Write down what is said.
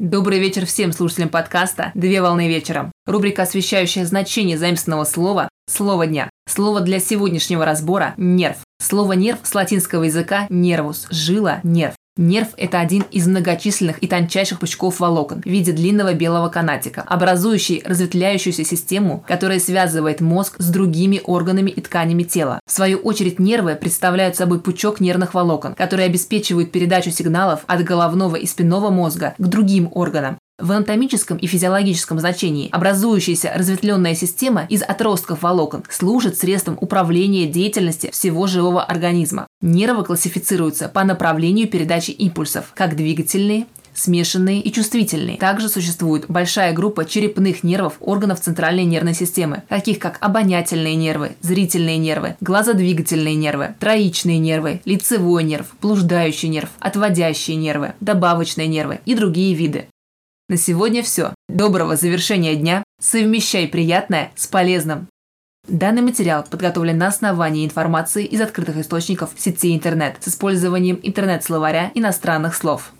Добрый вечер всем слушателям подкаста «Две волны вечером». Рубрика, освещающая значение заимственного слова «Слово дня». Слово для сегодняшнего разбора – «нерв». Слово «нерв» с латинского языка «нервус» – «жила», «нерв». Нерв – это один из многочисленных и тончайших пучков волокон в виде длинного белого канатика, образующий разветвляющуюся систему, которая связывает мозг с другими органами и тканями тела. В свою очередь нервы представляют собой пучок нервных волокон, которые обеспечивают передачу сигналов от головного и спинного мозга к другим органам, в анатомическом и физиологическом значении образующаяся разветвленная система из отростков волокон служит средством управления деятельности всего живого организма. Нервы классифицируются по направлению передачи импульсов, как двигательные, смешанные и чувствительные. Также существует большая группа черепных нервов органов центральной нервной системы, таких как обонятельные нервы, зрительные нервы, глазодвигательные нервы, троичные нервы, лицевой нерв, блуждающий нерв, отводящие нервы, добавочные нервы и другие виды. На сегодня все. Доброго завершения дня. Совмещай приятное с полезным. Данный материал подготовлен на основании информации из открытых источников сети интернет с использованием интернет-словаря иностранных слов.